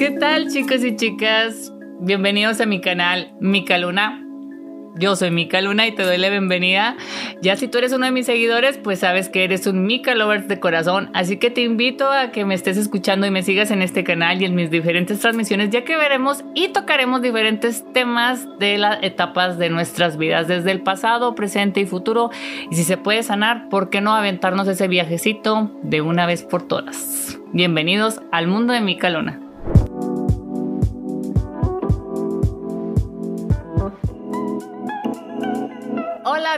¿Qué tal chicos y chicas? Bienvenidos a mi canal Mica Luna. Yo soy Mika Luna y te doy la bienvenida. Ya si tú eres uno de mis seguidores, pues sabes que eres un Mika Lovers de corazón. Así que te invito a que me estés escuchando y me sigas en este canal y en mis diferentes transmisiones, ya que veremos y tocaremos diferentes temas de las etapas de nuestras vidas, desde el pasado, presente y futuro. Y si se puede sanar, ¿por qué no aventarnos ese viajecito de una vez por todas? Bienvenidos al mundo de Mika Luna.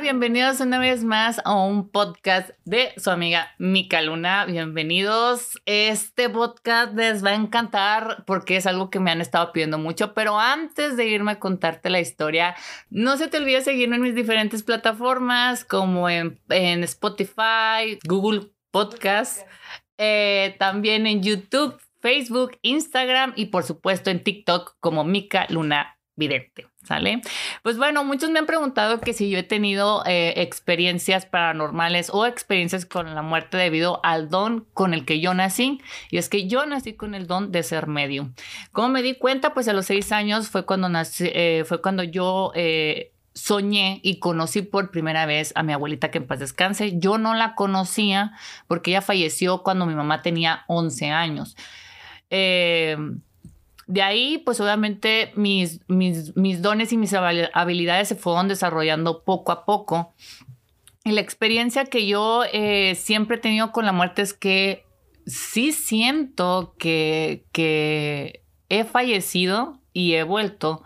Bienvenidos una vez más a un podcast de su amiga Mica Luna. Bienvenidos. Este podcast les va a encantar porque es algo que me han estado pidiendo mucho. Pero antes de irme a contarte la historia, no se te olvide seguirme en mis diferentes plataformas como en, Spotify, Google Podcast, eh, también en YouTube, Facebook, Instagram y por supuesto en TikTok como Mica Luna Vidente. ¿Sale? Pues bueno, muchos me han preguntado que si yo he tenido eh, experiencias paranormales o experiencias con la muerte debido al don con el que yo nací. Y es que yo nací con el don de ser medio. ¿Cómo me di cuenta? Pues a los seis años fue cuando nací, eh, fue cuando yo eh, soñé y conocí por primera vez a mi abuelita que en paz descanse. Yo no la conocía porque ella falleció cuando mi mamá tenía 11 años. Eh, de ahí, pues obviamente mis, mis, mis dones y mis habilidades se fueron desarrollando poco a poco. Y la experiencia que yo eh, siempre he tenido con la muerte es que sí siento que, que he fallecido y he vuelto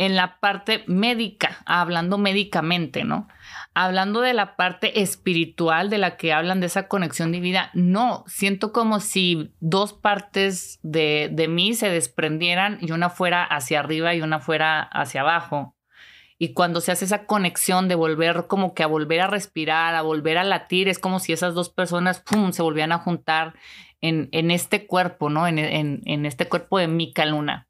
en la parte médica, hablando médicamente, ¿no? hablando de la parte espiritual de la que hablan de esa conexión divina, no, siento como si dos partes de, de mí se desprendieran y una fuera hacia arriba y una fuera hacia abajo. Y cuando se hace esa conexión de volver como que a volver a respirar, a volver a latir, es como si esas dos personas, ¡pum!, se volvían a juntar en, en este cuerpo, ¿no? En, en, en este cuerpo de Mica Luna.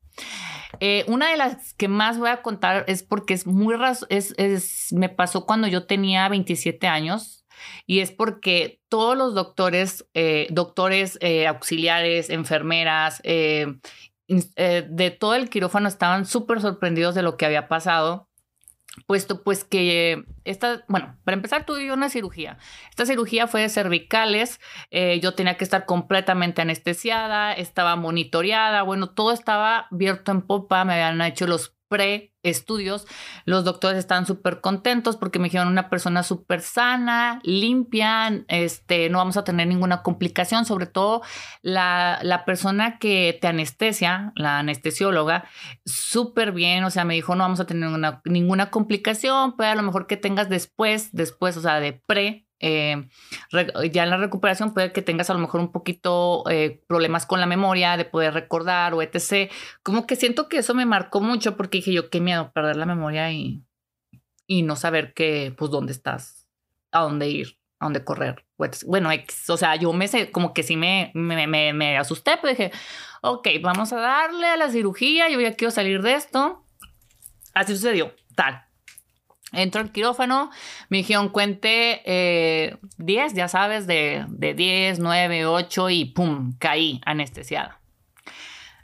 Eh, una de las que más voy a contar es porque es muy es, es, me pasó cuando yo tenía 27 años y es porque todos los doctores, eh, doctores eh, auxiliares, enfermeras, de todo el quirófano estaban súper sorprendidos de lo que había pasado puesto pues que esta, bueno, para empezar tuve una cirugía. Esta cirugía fue de cervicales, eh, yo tenía que estar completamente anestesiada, estaba monitoreada, bueno, todo estaba abierto en popa, me habían hecho los pre-estudios, los doctores estaban súper contentos porque me dijeron una persona súper sana, limpia, este, no vamos a tener ninguna complicación, sobre todo la, la persona que te anestesia, la anestesióloga, súper bien, o sea, me dijo no vamos a tener ninguna complicación, puede a lo mejor que tengas después, después, o sea, de pre eh, ya en la recuperación puede que tengas a lo mejor un poquito eh, problemas con la memoria, de poder recordar o etc. Como que siento que eso me marcó mucho porque dije yo, qué miedo perder la memoria y, y no saber qué, pues dónde estás, a dónde ir, a dónde correr. Bueno, o sea, yo me sé, como que sí me, me, me, me asusté, pero dije, ok, vamos a darle a la cirugía, yo ya quiero salir de esto. Así sucedió, tal. Entro al quirófano, me dijeron cuente 10, eh, ya sabes, de, de 10, 9, 8 y pum, caí anestesiada.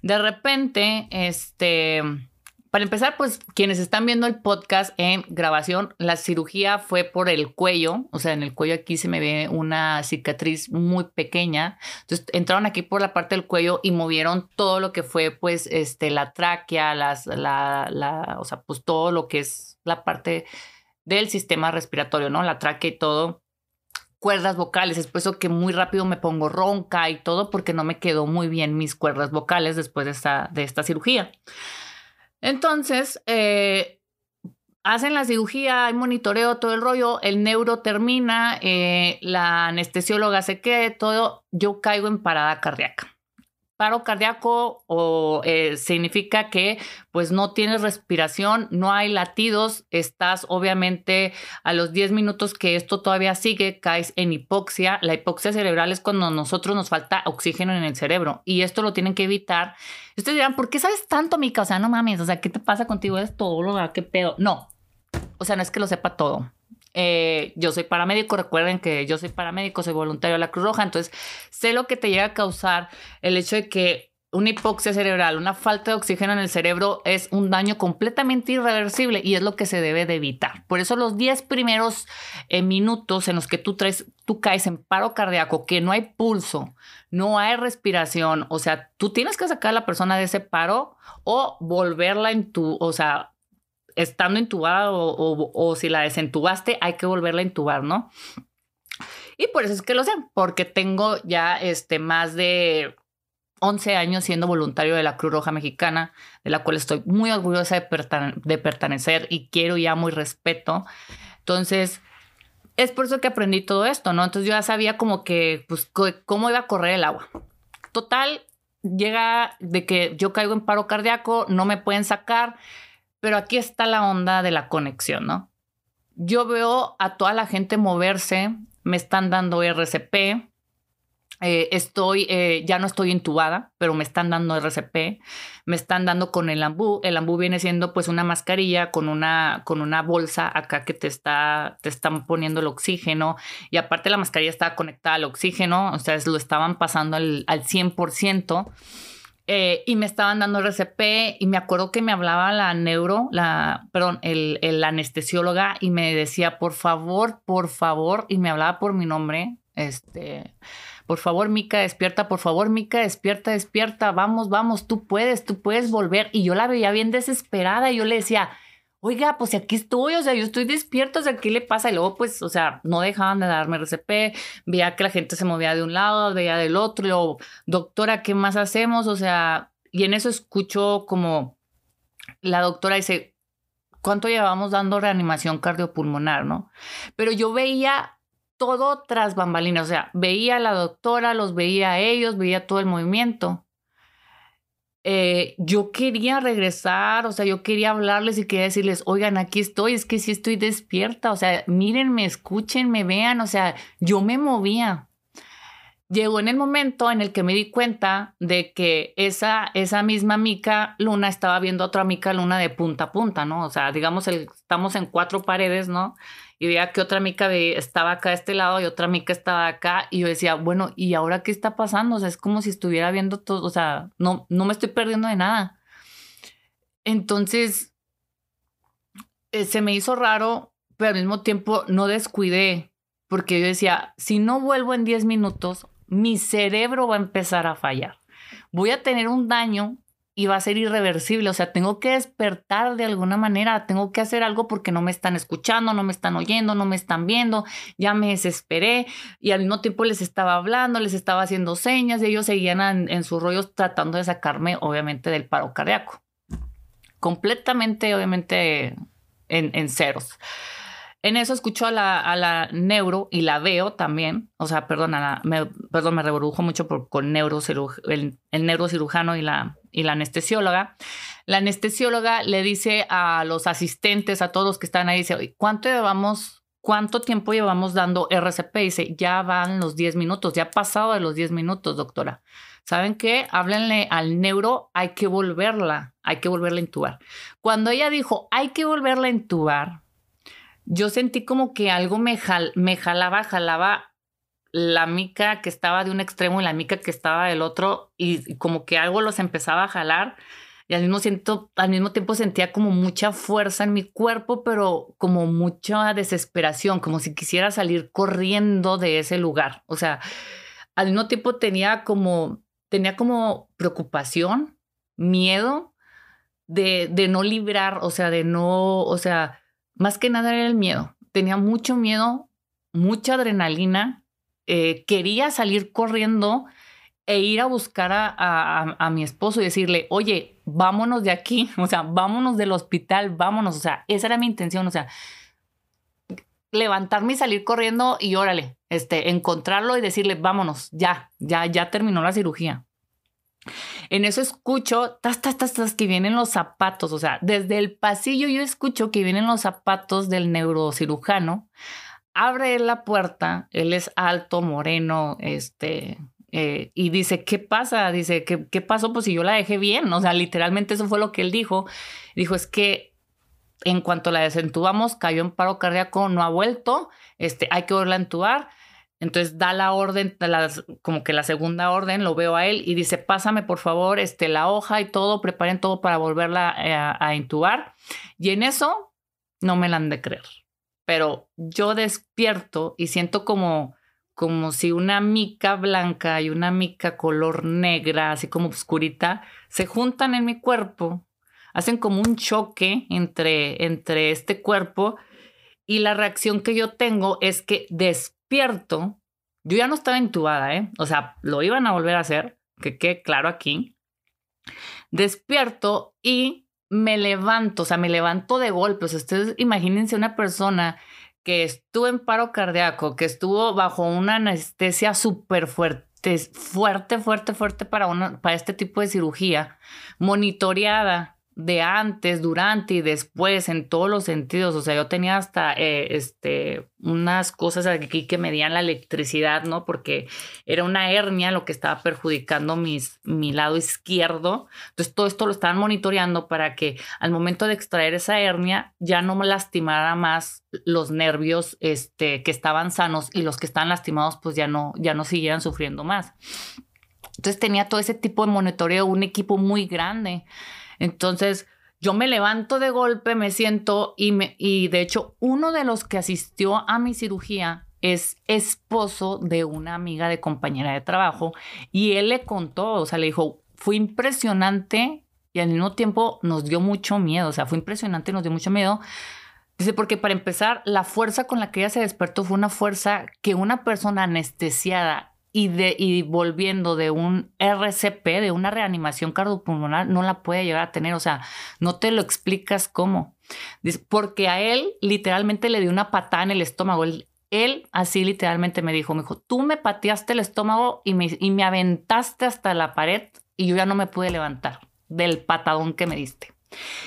De repente, este, para empezar, pues quienes están viendo el podcast en grabación, la cirugía fue por el cuello, o sea, en el cuello aquí se me ve una cicatriz muy pequeña. Entonces entraron aquí por la parte del cuello y movieron todo lo que fue, pues, este, la tráquea, las, la, la, o sea, pues todo lo que es la parte del sistema respiratorio, ¿no? La tráquea y todo cuerdas vocales. Es por eso que muy rápido me pongo ronca y todo porque no me quedó muy bien mis cuerdas vocales después de esta, de esta cirugía. Entonces, eh, hacen la cirugía, hay monitoreo, todo el rollo, el neuro termina, eh, la anestesióloga se queda, todo, yo caigo en parada cardíaca. Paro cardíaco o eh, significa que pues no tienes respiración, no hay latidos, estás obviamente a los 10 minutos que esto todavía sigue, caes en hipoxia. La hipoxia cerebral es cuando a nosotros nos falta oxígeno en el cerebro y esto lo tienen que evitar. Ustedes dirán, ¿por qué sabes tanto, Mica? O sea, no mames, o sea, ¿qué te pasa contigo? ¿Es todo lo que pedo? No, o sea, no es que lo sepa todo. Eh, yo soy paramédico, recuerden que yo soy paramédico, soy voluntario de la Cruz Roja, entonces sé lo que te llega a causar el hecho de que una hipoxia cerebral, una falta de oxígeno en el cerebro es un daño completamente irreversible y es lo que se debe de evitar. Por eso los 10 primeros eh, minutos en los que tú, traes, tú caes en paro cardíaco, que no hay pulso, no hay respiración, o sea, tú tienes que sacar a la persona de ese paro o volverla en tu, o sea, estando intubada o, o si la desentubaste, hay que volverla a intubar, ¿no? Y por eso es que lo sé, porque tengo ya este, más de 11 años siendo voluntario de la Cruz Roja Mexicana, de la cual estoy muy orgullosa de, de pertenecer y quiero y amo y respeto. Entonces, es por eso que aprendí todo esto, ¿no? Entonces yo ya sabía como que, pues, cómo iba a correr el agua. Total, llega de que yo caigo en paro cardíaco, no me pueden sacar, pero aquí está la onda de la conexión, ¿no? Yo veo a toda la gente moverse, me están dando RCP, eh, estoy, eh, ya no estoy intubada, pero me están dando RCP, me están dando con el ambú. El ambú viene siendo pues una mascarilla con una, con una bolsa acá que te está, te están poniendo el oxígeno y aparte la mascarilla estaba conectada al oxígeno, o sea, lo estaban pasando al, al 100%. Eh, y me estaban dando RCP y me acuerdo que me hablaba la neuro, la, perdón, el, el anestesióloga y me decía, por favor, por favor, y me hablaba por mi nombre, este, por favor, Mica, despierta, por favor, Mica, despierta, despierta, vamos, vamos, tú puedes, tú puedes volver. Y yo la veía bien desesperada y yo le decía, oiga, pues aquí estoy, o sea, yo estoy despierto, o sea, ¿qué le pasa? Y luego, pues, o sea, no dejaban de darme RCP, veía que la gente se movía de un lado, veía del otro, y luego, doctora, ¿qué más hacemos? O sea, y en eso escucho como la doctora dice, ¿cuánto llevamos dando reanimación cardiopulmonar, no? Pero yo veía todo tras bambalinas. O sea, veía a la doctora, los veía a ellos, veía todo el movimiento. Eh, yo quería regresar, o sea, yo quería hablarles y quería decirles, oigan, aquí estoy, es que sí estoy despierta, o sea, mírenme, escúchenme, vean, o sea, yo me movía. Llegó en el momento en el que me di cuenta de que esa, esa misma Mica Luna estaba viendo a otra Mica Luna de punta a punta, ¿no? O sea, digamos, estamos en cuatro paredes, ¿no? Y veía que otra mica estaba acá de este lado y otra mica estaba acá y yo decía, bueno, ¿y ahora qué está pasando? O sea, es como si estuviera viendo todo, o sea, no, no me estoy perdiendo de nada. Entonces, eh, se me hizo raro, pero al mismo tiempo no descuidé, porque yo decía, si no vuelvo en 10 minutos, mi cerebro va a empezar a fallar. Voy a tener un daño y va a ser irreversible. O sea, tengo que despertar de alguna manera, tengo que hacer algo porque no me están escuchando, no me están oyendo, no me están viendo, ya me desesperé y al mismo tiempo les estaba hablando, les estaba haciendo señas y ellos seguían en, sus rollos tratando de sacarme, obviamente, del paro cardíaco. Completamente, obviamente, en, en ceros. En eso escucho a la, a la neuro y la veo también. O sea, perdón, me, perdón, me mucho por, con el, el, neurocirujano y la, y la anestesióloga. La anestesióloga le dice a los asistentes, a todos los que están ahí, dice, ¿cuánto llevamos, cuánto tiempo llevamos dando RCP? Dice, ya van los 10 minutos, ya ha pasado de los 10 minutos, doctora. ¿Saben qué? Háblenle al neuro, hay que volverla, hay que volverla a intubar. Cuando ella dijo, hay que volverla a intubar, yo sentí como que algo me, me jalaba, jalaba la mica que estaba de un extremo y la mica que estaba del otro y, como que algo los empezaba a jalar y al mismo, siento, al mismo tiempo sentía como mucha fuerza en mi cuerpo, pero como mucha desesperación, como si quisiera salir corriendo de ese lugar. O sea, al mismo tiempo tenía como, tenía como preocupación, miedo de, de no librar, o sea, de no, o sea, más que nada era el miedo. Tenía mucho miedo, mucha adrenalina. Eh, quería salir corriendo e ir a buscar a, mi esposo y decirle, oye, vámonos de aquí, o sea, vámonos del hospital, vámonos, o sea, esa era mi intención, o sea, levantarme y salir corriendo y órale, este, encontrarlo y decirle, vámonos, ya, ya, ya terminó la cirugía. En eso escucho, tas, tas, tas, tas, que vienen los zapatos. O sea, desde el pasillo yo escucho que vienen los zapatos del neurocirujano. Abre la puerta, él es alto, moreno, este, eh, y dice, ¿qué pasa? Dice, ¿qué, ¿qué pasó? Pues si yo la dejé bien. O sea, literalmente eso fue lo que él dijo. Dijo, es que en cuanto la desentubamos, cayó en paro cardíaco, no ha vuelto, este, hay que volverla a entubar Entonces da la orden, como que la segunda orden, lo veo a él y dice, pásame por favor este, la hoja y todo, preparen todo para volverla eh, a, a intubar. Y en eso no me la han de creer. Pero yo despierto y siento como, como si una mica blanca y una mica color negra, así como oscurita, se juntan en mi cuerpo, hacen como un choque entre, entre este cuerpo y la reacción que yo tengo es que despierto, yo ya no estaba intubada, ¿eh? O sea, lo iban a volver a hacer, que quede claro aquí. Despierto y me levanto, o sea, me levanto de golpe. O sea, ustedes imagínense una persona que estuvo en paro cardíaco, que estuvo bajo una anestesia súper fuerte, fuerte, fuerte, fuerte para, una, para este tipo de cirugía, monitoreada de antes, durante y después, en todos los sentidos. O sea, yo tenía hasta eh, este, unas cosas aquí que medían la electricidad, ¿no? Porque era una hernia lo que estaba perjudicando mis, mi lado izquierdo. Entonces, todo esto lo estaban monitoreando para que al momento de extraer esa hernia ya no me lastimara más los nervios este, que estaban sanos y los que estaban lastimados, pues ya no, ya no siguieran sufriendo más. Entonces, tenía todo ese tipo de monitoreo, un equipo muy grande. Entonces, yo me levanto de golpe, me siento y, me, de hecho uno de los que asistió a mi cirugía es esposo de una amiga de compañera de trabajo y él le contó, o sea, le dijo, fue impresionante y al mismo tiempo nos dio mucho miedo, o sea, fue impresionante nos dio mucho miedo. Dice, porque para empezar, la fuerza con la que ella se despertó fue una fuerza que una persona anestesiada y, de, y volviendo de un RCP, de una reanimación cardiopulmonar, no la puede llegar a tener. O sea, no te lo explicas cómo. Porque a él literalmente le dio una patada en el estómago. Él, así literalmente me dijo, me dijo, tú me pateaste el estómago y me, y me aventaste hasta la pared y yo ya no me pude levantar del patadón que me diste.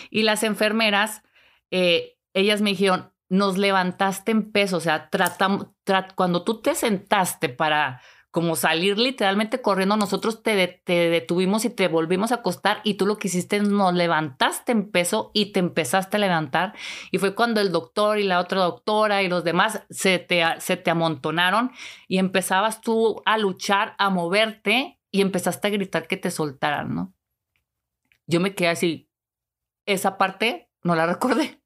Y las enfermeras, eh, ellas me dijeron, nos levantaste en peso, o sea, tratamos, cuando tú te sentaste para como salir literalmente corriendo, nosotros te, te, detuvimos y te volvimos a acostar y tú lo que hiciste nos levantaste en peso y te empezaste a levantar. Y fue cuando el doctor y la otra doctora y los demás se te, se te amontonaron y empezabas tú a luchar, a moverte y empezaste a gritar que te soltaran, ¿no? Yo me quedé así, esa parte no la recordé,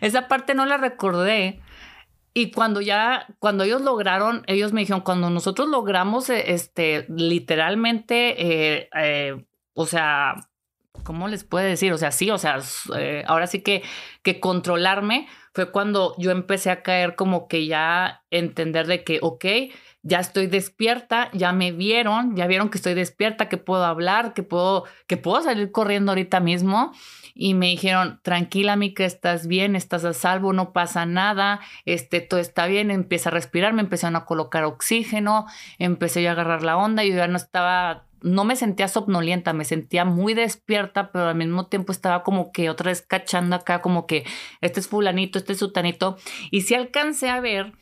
esa parte no la recordé y cuando ya, cuando ellos lograron, ellos me dijeron, cuando nosotros logramos, eh, este, literalmente, eh, eh, o sea, ¿cómo les puede decir? O sea, sí, o sea, ahora sí que, que controlarme fue cuando yo empecé a caer como que ya entender de que, ok, ya estoy despierta, ya me vieron, ya vieron que estoy despierta, que puedo hablar, que puedo, que puedo salir corriendo ahorita mismo y me dijeron, tranquila, que estás bien, estás a salvo, no pasa nada, este, todo está bien, empieza a respirar, me empezaron a colocar oxígeno, empecé a agarrar la onda yo ya no estaba, no me sentía somnolienta, me sentía muy despierta, pero al mismo tiempo estaba como que otra vez cachando acá, como que este es fulanito, este es sutanito, y si alcancé a ver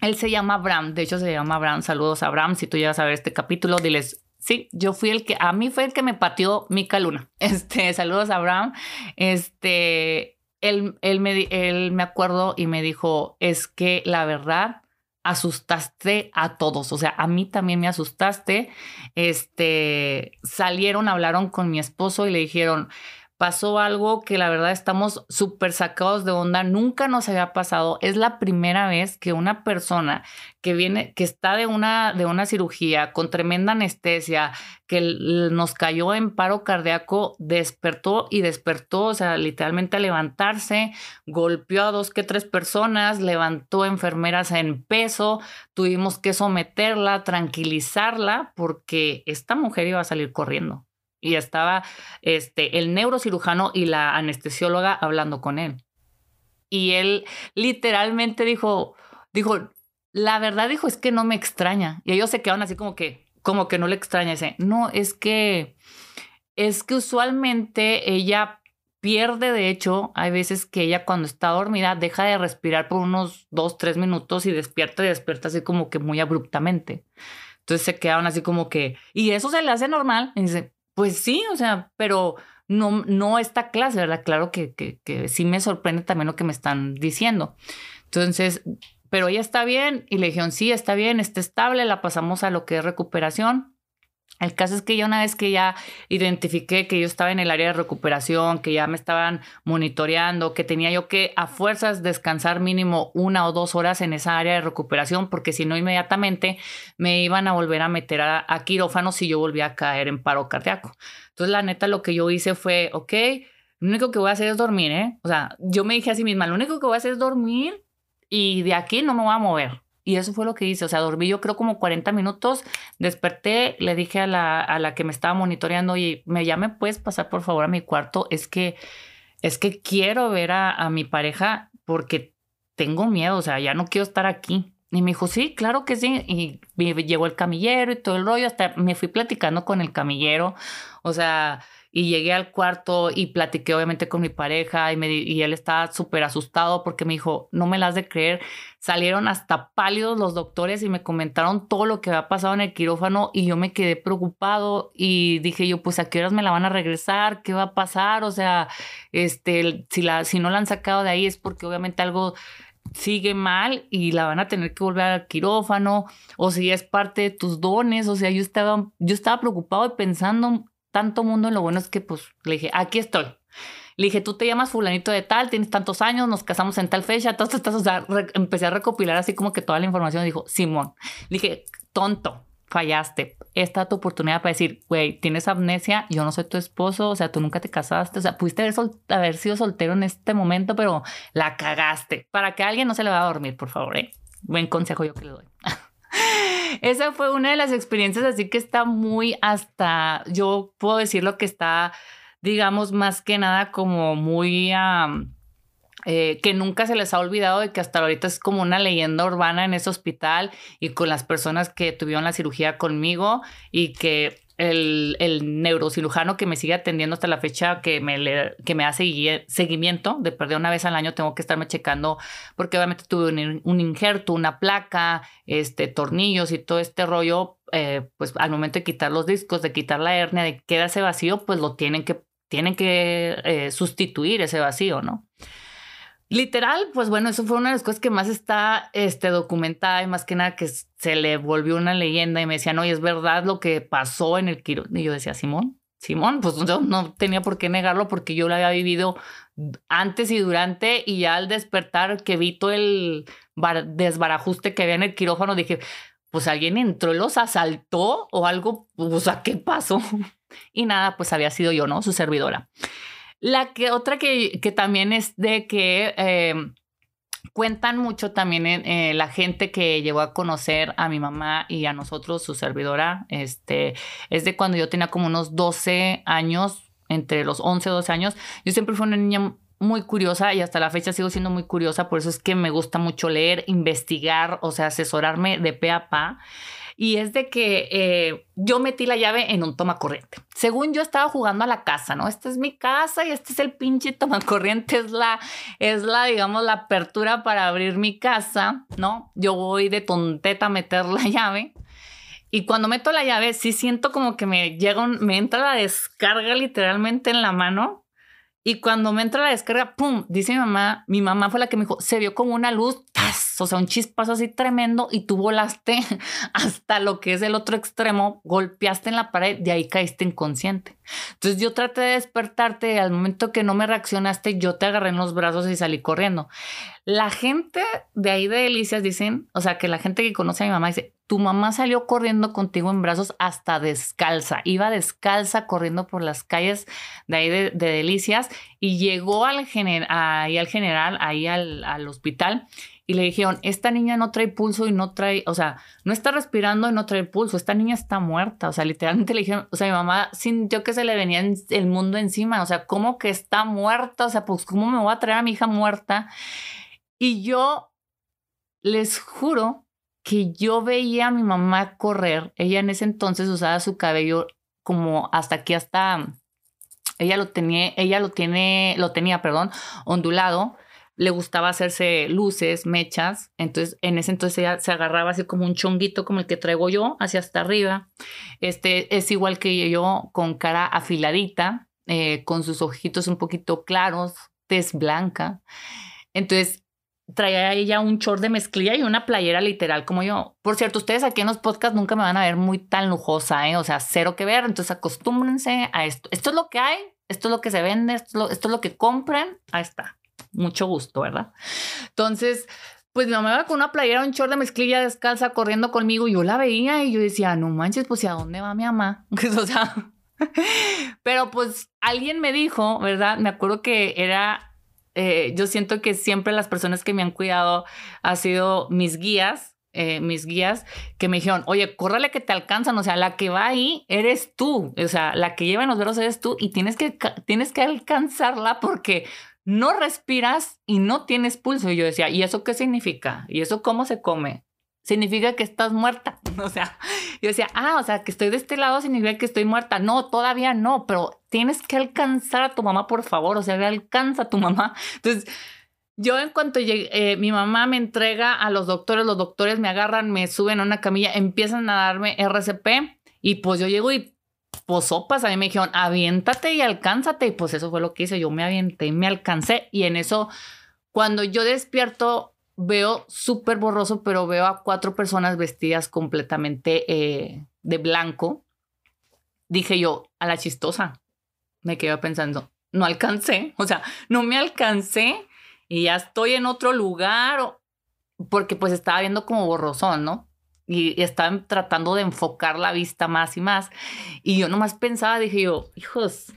él se llama Abraham, de hecho se llama Abraham. Saludos a Abraham. Si tú llegas a ver este capítulo, diles, Sí, yo fui el que, a mí fue el que me pateó Mica Luna. Este, saludos a Abraham. Este, él, él, me, él me acuerdo y me dijo, es que la verdad, asustaste a todos, o sea, a mí también me asustaste. Este, salieron, hablaron con mi esposo y le dijeron, pasó algo que la verdad estamos súper sacados de onda, nunca nos había pasado. Es la primera vez que una persona que viene, que está de una, de una cirugía con tremenda anestesia, que nos cayó en paro cardíaco, despertó y despertó, o sea, literalmente a levantarse, golpeó a dos que tres personas, levantó enfermeras en peso, tuvimos que someterla, tranquilizarla, porque esta mujer iba a salir corriendo y estaba este, el neurocirujano y la anestesióloga hablando con él. Y él literalmente dijo, dijo, la verdad dijo, es que no me extraña. Y ellos se quedaron así como que, como que no le extraña ese. No, es que, es que usualmente ella pierde, de hecho, hay veces que ella cuando está dormida deja de respirar por unos dos, tres minutos y despierta y despierta así como que muy abruptamente. Entonces se quedaron así como que, y eso se le hace normal. Dice, pues sí, o sea, pero no, no esta clase, ¿verdad? Claro que, que, que sí me sorprende también lo que me están diciendo. Entonces, pero ella está bien. Y le dijeron, sí, está bien, está estable, la pasamos a lo que es recuperación. El caso es que ya una vez que ya identifiqué que yo estaba en el área de recuperación, que ya me estaban monitoreando, que tenía yo que a fuerzas descansar mínimo una o dos horas en esa área de recuperación, porque si no inmediatamente me iban a volver a meter a, quirófano si yo volvía a caer en paro cardíaco. Entonces la neta lo que yo hice fue, ok, lo único que voy a hacer es dormir, ¿eh? O sea, yo me dije a sí misma, lo único que voy a hacer es dormir y de aquí no me voy a mover. Y eso fue lo que hice. O sea, dormí yo creo como 40 minutos, desperté, le dije a la, a la que me estaba monitoreando, y me llame, puedes pasar por favor a mi cuarto. Es que, es que quiero ver a, a mi pareja porque tengo miedo, o sea, ya no quiero estar aquí. Y me dijo, sí, claro que sí. Y llegó el camillero y todo el rollo. Hasta me fui platicando con el camillero. O sea, y llegué al cuarto y platiqué obviamente con mi pareja y, me, y él estaba súper asustado porque me dijo, no me las has de creer, salieron hasta pálidos los doctores y me comentaron todo lo que había pasado en el quirófano y yo me quedé preocupado y dije yo, pues a qué horas me la van a regresar, qué va a pasar, o sea, este, si, la, si no la han sacado de ahí es porque obviamente algo sigue mal y la van a tener que volver al quirófano o si es parte de tus dones, o sea, yo estaba yo estaba preocupado y pensando tanto mundo lo bueno es que pues le dije, aquí estoy. Le dije, tú te llamas fulanito de tal, tienes tantos años, nos casamos en tal fecha, todo estás, o sea, empecé a recopilar así como que toda la información. Dijo, Simón. Dije, tonto, fallaste. Esta es tu oportunidad para decir, güey, tienes amnesia, yo no soy tu esposo, o sea, tú nunca te casaste, o sea, pudiste haber, haber sido soltero en este momento, pero la cagaste. Para que alguien no se le va a dormir, por favor, ¿eh? Buen consejo yo que le doy. Esa fue una de las experiencias así que está muy hasta, yo puedo decir lo que está, digamos, más que nada como muy... Eh, que nunca se les ha olvidado de que hasta ahorita es como una leyenda urbana en ese hospital y con las personas que tuvieron la cirugía conmigo y que el, neurocirujano que me sigue atendiendo hasta la fecha, que me, que me hace seguimiento, de perder una vez al año tengo que estarme checando, porque obviamente tuve un, injerto, una placa, este, tornillos y todo este rollo, eh, pues al momento de quitar los discos, de quitar la hernia, de que queda ese vacío, pues lo tienen que, tienen que eh, sustituir ese vacío, ¿no? Literal, pues bueno, eso fue una de las cosas que más está este, documentada y más que nada que se le volvió una leyenda y me decían, oye, es verdad lo que pasó en el Quiro. Y yo decía, Simón, Simón, pues yo no tenía por qué negarlo porque yo lo había vivido antes y durante y ya al despertar que vi todo el desbarajuste que había en el quirófano, dije, pues alguien entró los asaltó o algo, o sea, ¿qué pasó? Y nada, pues había sido yo, ¿no? Su servidora. La que otra que, que también es de que em, cuentan mucho también eh, la gente que llegó a conocer a mi mamá y a nosotros, su servidora, este, es de cuando yo tenía como unos 12 años, entre los 11 y 12 años. Yo siempre fui una niña muy curiosa y hasta la fecha sigo siendo muy curiosa, por eso es que me gusta mucho leer, investigar, o sea, asesorarme de pe a pa y es de que eh, yo metí la llave en un toma corriente. Según yo estaba jugando a la casa, ¿no? Esta es mi casa y este es el pinche toma corriente, es la, es la, digamos, la apertura para abrir mi casa, ¿no? Yo voy de tonteta a meter la llave. Y cuando meto la llave, sí siento como que me llega, me entra la descarga literalmente en la mano y cuando me entra la descarga, ¡pum! Dice mi mamá, mi mamá fue la que me dijo, se vio como una luz, o sea, un chispazo así tremendo y tú volaste hasta lo que es el otro extremo, golpeaste en la pared, de ahí caíste inconsciente. Entonces yo traté de despertarte, al momento que no me reaccionaste, yo te agarré en los brazos y salí corriendo. La gente de ahí de Delicias dicen, o sea, que la gente que conoce a mi mamá dice, tu mamá salió corriendo contigo en brazos hasta descalza, iba descalza corriendo por las calles de ahí de, Delicias y llegó al, ahí al general, ahí al hospital y le dijeron, esta niña no trae pulso y no trae, o sea, no está respirando y no trae pulso, esta niña está muerta, o sea, literalmente le dijeron, o sea, mi mamá sintió que se le venía el mundo encima, o sea, ¿cómo que está muerta? O sea, pues, ¿cómo me voy a traer a mi hija muerta? Y yo les juro que yo veía a mi mamá correr, ella en ese entonces usaba su cabello como hasta aquí, hasta, ella lo tenía, ella lo tiene, lo tenía, perdón, ondulado, le gustaba hacerse luces, mechas, entonces en ese entonces ella se agarraba así como un chonguito como el que traigo yo, hacia hasta arriba. Este es igual que yo, con cara afiladita, eh, con sus ojitos un poquito claros, tez blanca. Entonces traía ella un short de mezclilla y una playera literal como yo. Por cierto, ustedes aquí en los podcasts nunca me van a ver muy tan lujosa, ¿eh? O sea, cero que ver. Entonces acostúmbrense a esto. Esto es lo que hay, esto es lo que se vende, esto es lo, esto es lo que compran. Ahí está. Mucho gusto, ¿verdad? Entonces, pues mi mamá iba con una playera, un short de mezclilla descalza corriendo conmigo. Y yo la veía y yo decía, no manches, pues ¿y a dónde va mi mamá? o sea, pero pues alguien me dijo, ¿verdad? Me acuerdo que era eh, yo siento que siempre las personas que me han cuidado han sido mis guías, eh, mis guías, que me dijeron, oye, córrale que te alcanzan, o sea, la que va ahí eres tú, o sea, la que lleva en los dedos eres tú y tienes que, tienes que alcanzarla porque no respiras y no tienes pulso. Y yo decía, ¿y eso qué significa? ¿Y eso cómo se come? significa que estás muerta. O sea, yo decía, ah, o sea, que estoy de este lado significa que estoy muerta. No, todavía no, pero tienes que alcanzar a tu mamá, por favor. O sea, alcanza a tu mamá. Entonces, yo en cuanto llegué, eh, mi mamá me entrega a los doctores, los doctores me agarran, me suben a una camilla, empiezan a darme RCP y pues yo llego y pues sopas, a mí me dijeron, aviéntate y alcánzate. Y pues eso fue lo que hice, yo me avienté y me alcancé. Y en eso, cuando yo despierto, veo súper borroso, pero veo a cuatro personas vestidas completamente eh, de blanco. Dije yo, a la chistosa. Me quedé pensando, no alcancé, o sea, no me alcancé y ya estoy en otro lugar, porque pues estaba viendo como borrosón, ¿no? Y, y estaban tratando de enfocar la vista más y más. Y yo nomás pensaba, dije yo, hijos,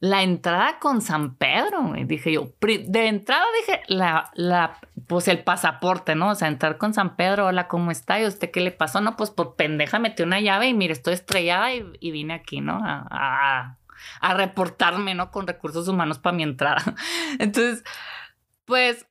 la entrada con San Pedro, dije yo. De entrada dije, la, la, pues el pasaporte, ¿no? O sea, entrar con San Pedro, hola, ¿cómo está? ¿Y usted qué le pasó? No, pues por pendeja metí una llave y mire, estoy estrellada y, vine aquí, ¿no? A, a, reportarme, ¿no? Con recursos humanos para mi entrada. Entonces, pues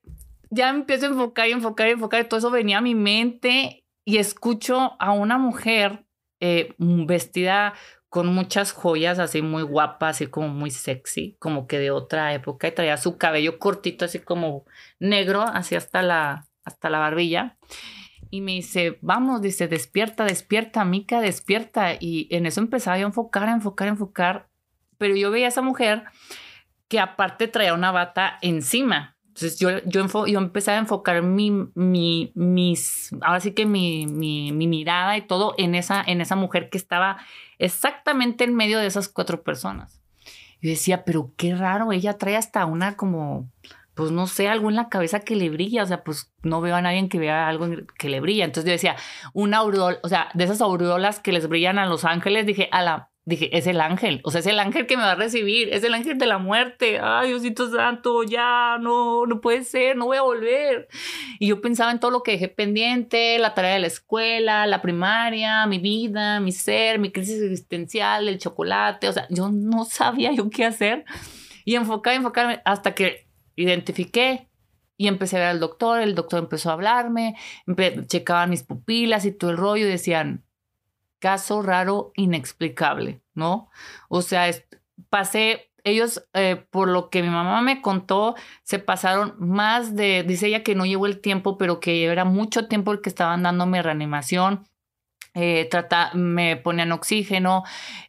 ya empiezo a enfocar y enfocar y enfocar y todo eso venía a mi mente y escucho a una mujer eh, vestida con muchas joyas así muy guapas, así como muy sexy, como que de otra época, y traía su cabello cortito, así como negro, así hasta la, hasta la barbilla. Y me dice, vamos, dice, despierta, despierta, Mica, despierta. Y en eso empezaba yo a enfocar, a enfocar, a enfocar. Pero yo veía a esa mujer que aparte traía una bata encima. Entonces yo, yo, yo empecé a enfocar mi, mi, mis, ahora sí que mi, mi, mi, mirada y todo en esa, en esa mujer que estaba exactamente en medio de esas cuatro personas. Yo decía, pero qué raro, ella trae hasta una como, pues no sé, algo en la cabeza que le brilla, o sea, pues no veo a nadie que vea algo que le brilla. Entonces yo decía, una aureola, o sea, de esas aureolas que les brillan a los ángeles, dije, a la, dije, es el ángel, o sea, es el ángel que me va a recibir, es el ángel de la muerte. Ay, Diosito Santo, ya, no, no puede ser, no voy a volver. Y yo pensaba en todo lo que dejé pendiente, la tarea de la escuela, la primaria, mi vida, mi ser, mi crisis existencial, el chocolate, o sea, yo no sabía yo qué hacer. Y enfocar, enfocarme hasta que identifiqué y empecé a ver al doctor, el doctor empezó a hablarme, checaban mis pupilas y todo el rollo y decían, caso raro, inexplicable, ¿no? O sea, pasé, ellos, eh, por lo que mi mamá me contó, se pasaron más de, dice ella que no llevó el tiempo, pero que era mucho tiempo el que estaban dándome reanimación. Eh, trata, me ponían oxígeno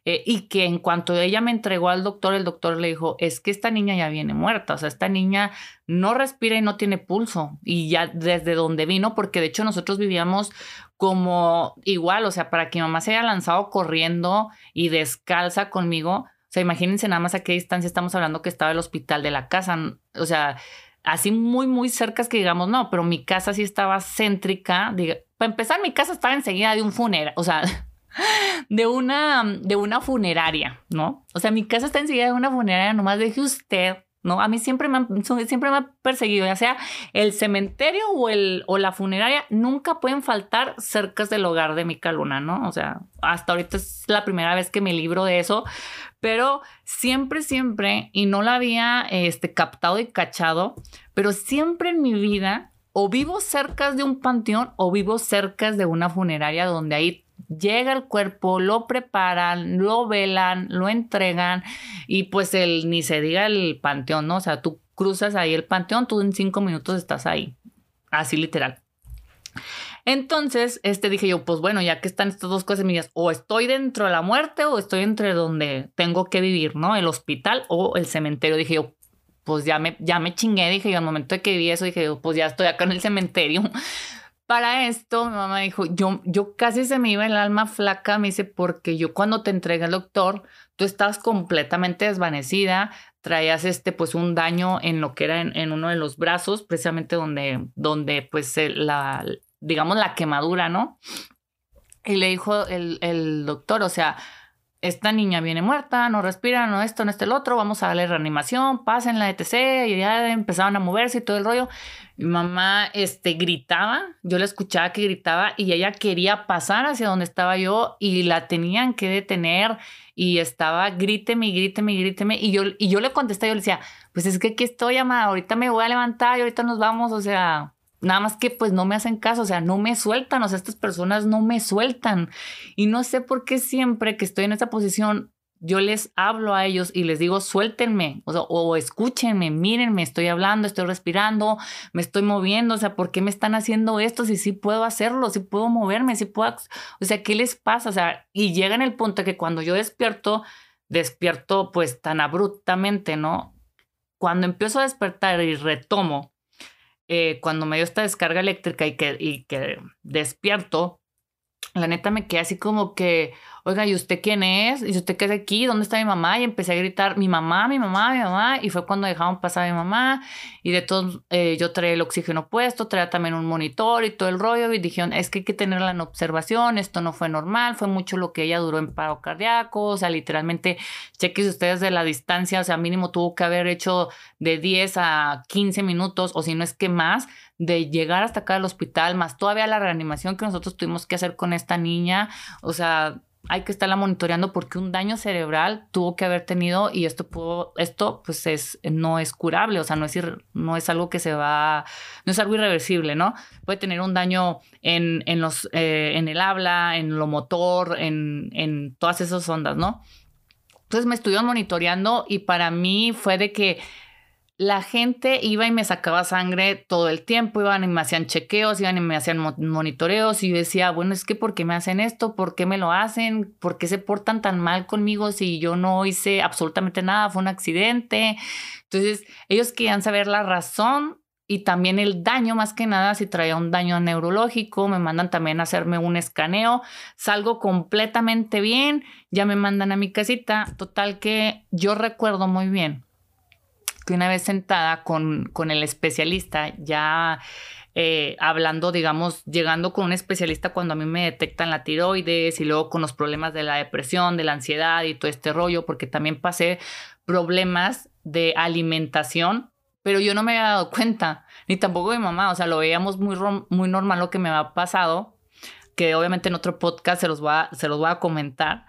eh, y que en cuanto ella me entregó al doctor, el doctor le dijo, es que esta niña ya viene muerta, o sea, esta niña no respira y no tiene pulso y ya desde donde vino, porque de hecho nosotros vivíamos como igual, o sea, para que mi mamá se haya lanzado corriendo y descalza conmigo, o sea, imagínense nada más a qué distancia estamos hablando que estaba el hospital de la casa, o sea, así muy, muy cerca que digamos, no, pero mi casa sí estaba céntrica. para empezar, mi casa estaba enseguida de un funeral, o sea, de una, de una funeraria, ¿no? O sea, mi casa está enseguida de una funeraria, nomás deje usted ¿no? A mí siempre me, han, siempre me ha perseguido, ya sea el cementerio o, el, o la funeraria, nunca pueden faltar cerca del hogar de Mica Luna, ¿no? O sea, hasta ahorita es la primera vez que me libro de eso, pero siempre, siempre, y no la había este, captado y cachado, pero siempre en mi vida o vivo cerca de un panteón o vivo cerca de una funeraria donde hay llega el cuerpo, lo preparan, lo velan, lo entregan y pues el ni se diga el panteón, ¿no? O sea, tú cruzas ahí el panteón, tú en cinco minutos estás ahí, así literal. Entonces, este dije yo, pues bueno, ya que están estas dos cosas mías, o estoy dentro de la muerte o estoy entre donde tengo que vivir, ¿no? El hospital o el cementerio. Dije yo, pues ya me, ya me chingué, dije yo, al momento de que vi eso, dije pues ya estoy acá en el cementerio. Para esto, mi mamá dijo, yo, yo casi se me iba el alma flaca, me dice, porque yo cuando te entregué al doctor, tú estabas completamente desvanecida, traías este, pues un daño en lo que era en, uno de los brazos, precisamente donde, donde pues la, digamos, la quemadura, ¿no? Y le dijo el, el doctor, o sea, esta niña viene muerta, no respira, no esto, no este, el otro, vamos a darle reanimación, pasen la ETC, y ya empezaban a moverse y todo el rollo. Mi mamá este, gritaba, yo la escuchaba que gritaba y ella quería pasar hacia donde estaba yo y la tenían que detener y estaba gríteme, gríteme, gríteme y yo, y yo le contesté, yo le decía, pues es que aquí estoy, amada, ahorita me voy a levantar y ahorita nos vamos, o sea, Nada más que pues no me hacen caso, o sea, no me sueltan, o sea, estas personas no me sueltan. Y no sé por qué siempre que estoy en esta posición, yo les hablo a ellos y les digo, suéltenme, o, o escúchenme, mírenme, estoy hablando, estoy respirando, me estoy moviendo, o sea, ¿por qué me están haciendo esto si sí puedo hacerlo, si puedo moverme, si puedo, o sea, ¿qué les pasa? O sea, y llega en el punto que cuando yo despierto, despierto pues tan abruptamente, ¿no? Cuando empiezo a despertar y retomo, eh, cuando me dio esta descarga eléctrica y que, y que despierto, la neta me quedé así como que, oiga, ¿y usted quién es? ¿Y usted qué es aquí? ¿Dónde está mi mamá? Y empecé a gritar, mi mamá, mi mamá, mi mamá. Y fue cuando dejaron pasar a mi mamá. Y de todos, eh, yo traía el oxígeno puesto, traía también un monitor y todo el rollo. Y dijeron, es que hay que tenerla en observación, esto no fue normal, fue mucho lo que ella duró en paro cardíaco. O sea, literalmente, cheques ustedes de la distancia, o sea, mínimo tuvo que haber hecho de 10 a 15 minutos, o si no es que más, de llegar hasta acá al hospital, más todavía la reanimación que nosotros tuvimos que hacer con esta niña. O sea, hay que estarla monitoreando porque un daño cerebral tuvo que haber tenido y esto esto pues es, no es curable, o sea, no es, no es algo que se va, no es algo irreversible, ¿no? Puede tener un daño en, en los, eh, en el habla, en lo motor, en, en todas esas ondas, ¿no? Entonces me estuvieron monitoreando y para mí fue de que la gente iba y me sacaba sangre todo el tiempo, iban y me hacían chequeos, iban y me hacían monitoreos y yo decía, bueno, es que ¿por qué me hacen esto? ¿Por qué me lo hacen? ¿Por qué se portan tan mal conmigo si yo no hice absolutamente nada? Fue un accidente. Entonces, ellos querían saber la razón y también el daño, más que nada, si traía un daño neurológico, me mandan también a hacerme un escaneo, salgo completamente bien, ya me mandan a mi casita, total que yo recuerdo muy bien una vez sentada con, con el especialista, ya eh, hablando, digamos, llegando con un especialista cuando a mí me detectan la tiroides y luego con los problemas de la depresión, de la ansiedad y todo este rollo, porque también pasé problemas de alimentación, pero yo no me había dado cuenta, ni tampoco mi mamá, o sea, lo veíamos muy, muy normal lo que me había pasado, que obviamente en otro podcast se los voy a, se los voy a comentar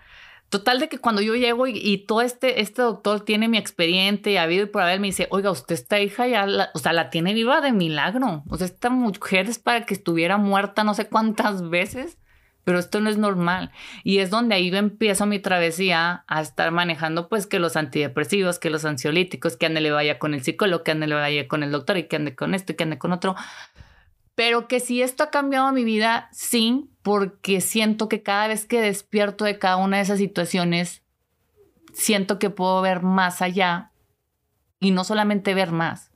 Total de que cuando yo llego y, todo este, este doctor tiene mi expediente y ha habido y por haber, me dice, oiga, usted esta hija ya, la, o sea, la tiene viva de milagro. O sea, esta mujer es para que estuviera muerta no sé cuántas veces, pero esto no es normal. Y es donde ahí yo empiezo mi travesía a estar manejando, pues, que los antidepresivos, que los ansiolíticos, que ande le vaya con el psicólogo, que ande le vaya con el doctor y que ande con esto y que ande con otro. Pero que si esto ha cambiado mi vida, sí, porque siento que cada vez que despierto de cada una de esas situaciones, siento que puedo ver más allá y no solamente ver más,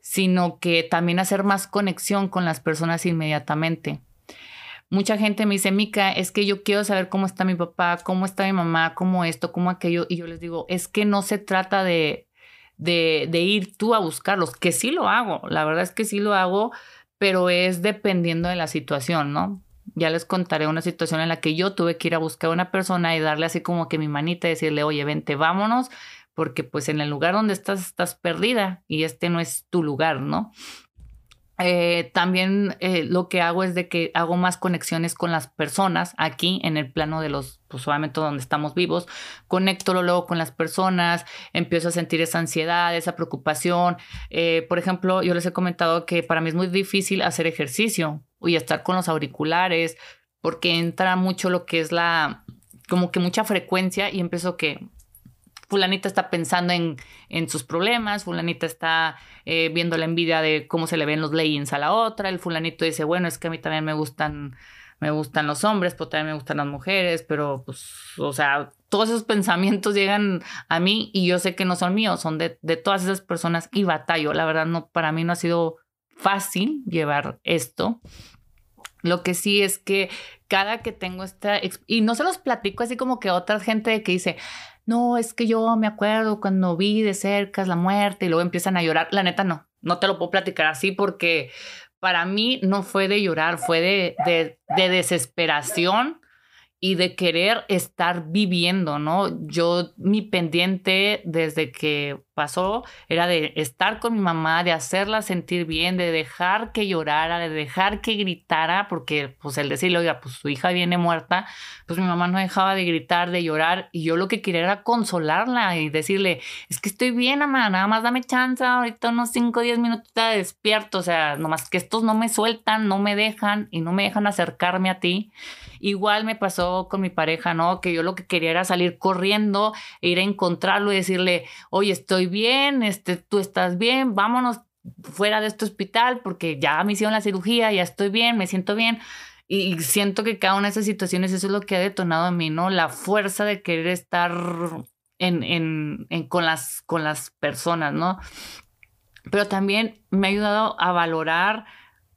sino que también hacer más conexión con las personas inmediatamente. Mucha gente me dice, Mica, es que yo quiero saber cómo está mi papá, cómo está mi mamá, cómo esto, cómo aquello. Y yo les digo, es que no se trata de, de, de ir tú a buscarlos, que sí lo hago, la verdad es que sí lo hago, pero es dependiendo de la situación, ¿no? Ya les contaré una situación en la que yo tuve que ir a buscar a una persona y darle así como que mi manita y decirle, oye, vente, vámonos, porque pues en el lugar donde estás estás perdida y este no es tu lugar, ¿no? Eh, también eh, lo que hago es de que hago más conexiones con las personas aquí en el plano de los, pues obviamente donde estamos vivos, conecto luego con las personas, empiezo a sentir esa ansiedad, esa preocupación. Eh, por ejemplo, yo les he comentado que para mí es muy difícil hacer ejercicio y estar con los auriculares porque entra mucho lo que es la, como que mucha frecuencia y empiezo que fulanita está pensando en, en sus problemas, fulanita está eh, viendo la envidia de cómo se le ven los leggings a la otra, el fulanito dice, bueno, es que a mí también me gustan me gustan los hombres, pero también me gustan las mujeres, pero pues, o sea, todos esos pensamientos llegan a mí y yo sé que no son míos, son de, de todas esas personas y batallo. La verdad, no, para mí no ha sido fácil llevar esto. Lo que sí es que cada que tengo esta, y no se los platico así como que otra gente que dice, no, es que yo me acuerdo cuando vi de cerca la muerte y luego empiezan a llorar. La neta no, no te lo puedo platicar así porque para mí no fue de llorar, fue de, de, de desesperación y de querer estar viviendo, ¿no? Yo, mi pendiente desde que pasó era de estar con mi mamá, de hacerla sentir bien, de dejar que llorara, de dejar que gritara, porque pues el decirle, oiga, pues su hija viene muerta, pues mi mamá no dejaba de gritar, de llorar, y yo lo que quería era consolarla y decirle, es que estoy bien, mamá, nada más dame chance, ahorita unos 5 o 10 minutos te despierto, o sea, nomás que estos no me sueltan, no me dejan y no me dejan acercarme a ti. Igual me pasó con mi pareja, ¿no? Que yo lo que quería era salir corriendo, e ir a encontrarlo y decirle, oye, estoy bien, este, tú estás bien, vámonos fuera de este hospital porque ya me hicieron la cirugía, ya estoy bien, me siento bien. Y siento que cada una de esas situaciones, eso es lo que ha detonado a mí, ¿no? La fuerza de querer estar en, en, con, las, con las personas, ¿no? Pero también me ha ayudado a valorar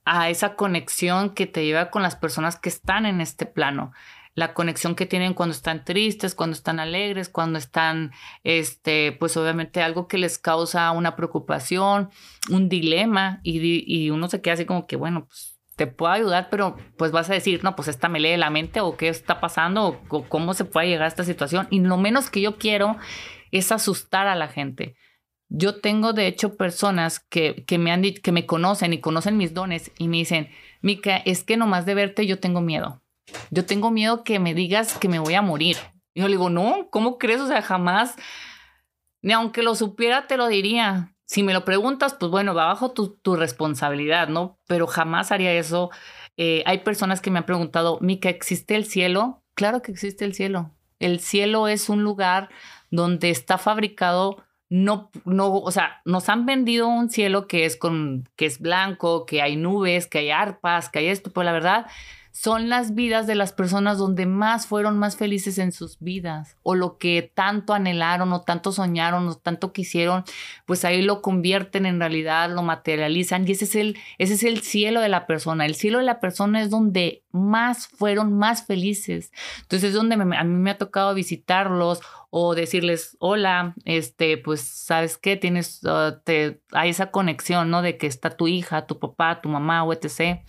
a esa conexión que te lleva con las personas que están en este plano. La conexión que tienen cuando están tristes, cuando están alegres, cuando están, este, pues obviamente algo que les causa una preocupación, un dilema y, uno se queda así como que, bueno, pues te puedo ayudar, pero pues vas a decir, no, pues esta me lee la mente o qué está pasando o, cómo se puede llegar a esta situación. Y lo menos que yo quiero es asustar a la gente. Yo tengo, de hecho, personas que, que me han que me conocen y conocen mis dones y me dicen, Mica, es que nomás de verte yo tengo miedo. Yo tengo miedo que me digas que me voy a morir. Y yo le digo, no, ¿cómo crees? O sea, jamás, ni aunque lo supiera, te lo diría. Si me lo preguntas, pues bueno, va bajo tu, tu responsabilidad, ¿no? Pero jamás haría eso. Eh, hay personas que me han preguntado, Mica, ¿existe el cielo? Claro que existe el cielo. El cielo es un lugar donde está fabricado no, no, o sea, nos han vendido un cielo que es con, que es blanco, que hay nubes, que hay arpas, que hay esto, pero la verdad son las vidas de las personas donde más fueron más felices en sus vidas o lo que tanto anhelaron o tanto soñaron o tanto quisieron, pues ahí lo convierten en realidad, lo materializan y ese es el ese es el cielo de la persona. El cielo de la persona es donde más fueron más felices. Entonces es donde a mí me ha tocado visitarlos o decirles, hola, este, pues, ¿sabes qué? Tienes, uh, hay esa conexión, ¿no? De que está tu hija, tu papá, tu mamá o etc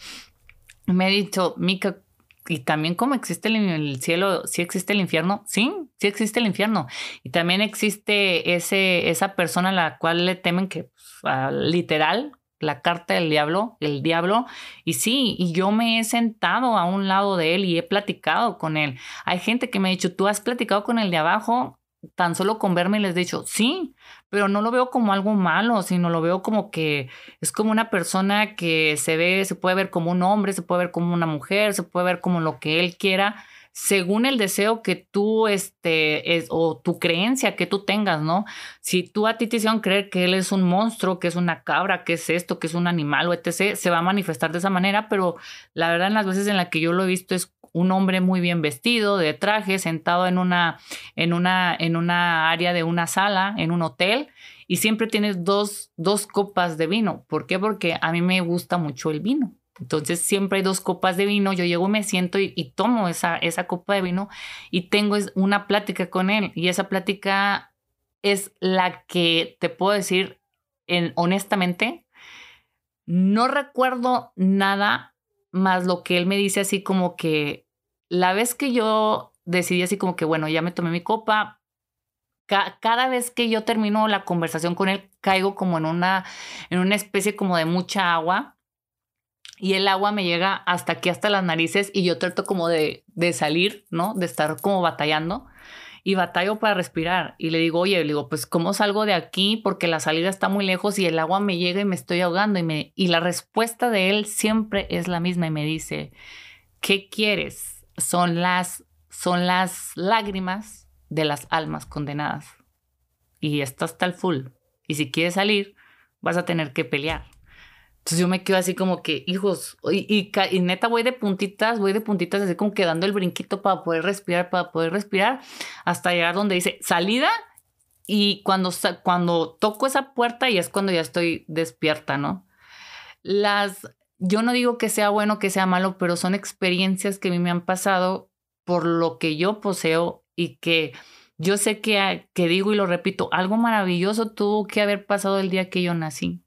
me ha dicho, Mica, y también como existe el, cielo, sí existe el infierno, sí, sí existe el infierno. Y también existe ese, esa persona a la cual le temen que, pues, literal, la carta del diablo, el diablo. Y sí, y yo me he sentado a un lado de él y he platicado con él. Hay gente que me ha dicho, tú has platicado con el de abajo, tan solo con verme les he dicho, sí, pero no lo veo como algo malo, sino lo veo como que es como una persona que se ve, se puede ver como un hombre, se puede ver como una mujer, se puede ver como lo que él quiera, según el deseo que tú, este, es, o tu creencia que tú tengas, ¿no? Si tú a ti te hicieron creer que él es un monstruo, que es una cabra, que es esto, que es un animal o etc., se va a manifestar de esa manera, pero la verdad en las veces en las que yo lo he visto es un hombre muy bien vestido, de traje, sentado en una, en una, en una área de una sala, en un hotel, y siempre tienes dos, dos copas de vino. ¿Por qué? Porque a mí me gusta mucho el vino. Entonces siempre hay dos copas de vino, yo llego, me siento y, tomo esa, esa copa de vino y tengo una plática con él y esa plática es la que te puedo decir en, honestamente, no recuerdo nada más lo que él me dice así como que la vez que yo decidí así como que, bueno, ya me tomé mi copa, cada vez que yo termino la conversación con él, caigo como en una, en una especie como de mucha agua y el agua me llega hasta aquí, hasta las narices y yo trato como de, de salir, ¿no? De estar como batallando y batallo para respirar. Y le digo, oye, le digo, pues, ¿cómo salgo de aquí? Porque la salida está muy lejos y el agua me llega y me estoy ahogando. Y, me, y la respuesta de él siempre es la misma y me dice, ¿qué quieres? son las, son las lágrimas de las almas condenadas. Y esto está el full. Y si quieres salir, vas a tener que pelear. Entonces yo me quedo así como que, hijos, y, y, neta voy de puntitas, voy de puntitas, así como que dando el brinquito para poder respirar, para poder respirar, hasta llegar donde dice salida. Y cuando, cuando toco esa puerta y es cuando ya estoy despierta, ¿no? Las, yo no digo que sea bueno, que sea malo, pero son experiencias que a mí me han pasado por lo que yo poseo y que yo sé que, que digo y lo repito, algo maravilloso tuvo que haber pasado el día que yo nací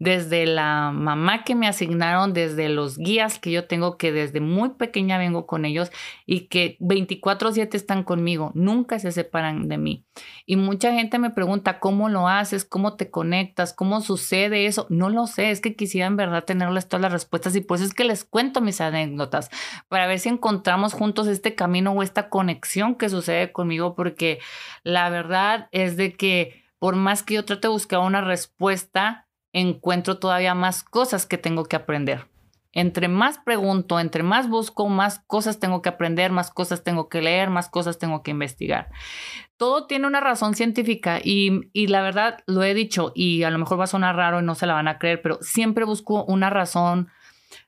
desde la mamá que me asignaron, desde los guías que yo tengo, que desde muy pequeña vengo con ellos y que 24/7 están conmigo, nunca se separan de mí. Y mucha gente me pregunta, ¿cómo lo haces? ¿Cómo te conectas? ¿Cómo sucede eso? No lo sé, es que quisiera en verdad tenerles todas las respuestas y pues es que les cuento mis anécdotas para ver si encontramos juntos este camino o esta conexión que sucede conmigo, porque la verdad es de que por más que yo trate de buscar una respuesta, encuentro todavía más cosas que tengo que aprender. Entre más pregunto, entre más busco, más cosas tengo que aprender, más cosas tengo que leer, más cosas tengo que investigar. Todo tiene una razón científica y, y, la verdad lo he dicho y a lo mejor va a sonar raro y no se la van a creer, pero siempre busco una razón,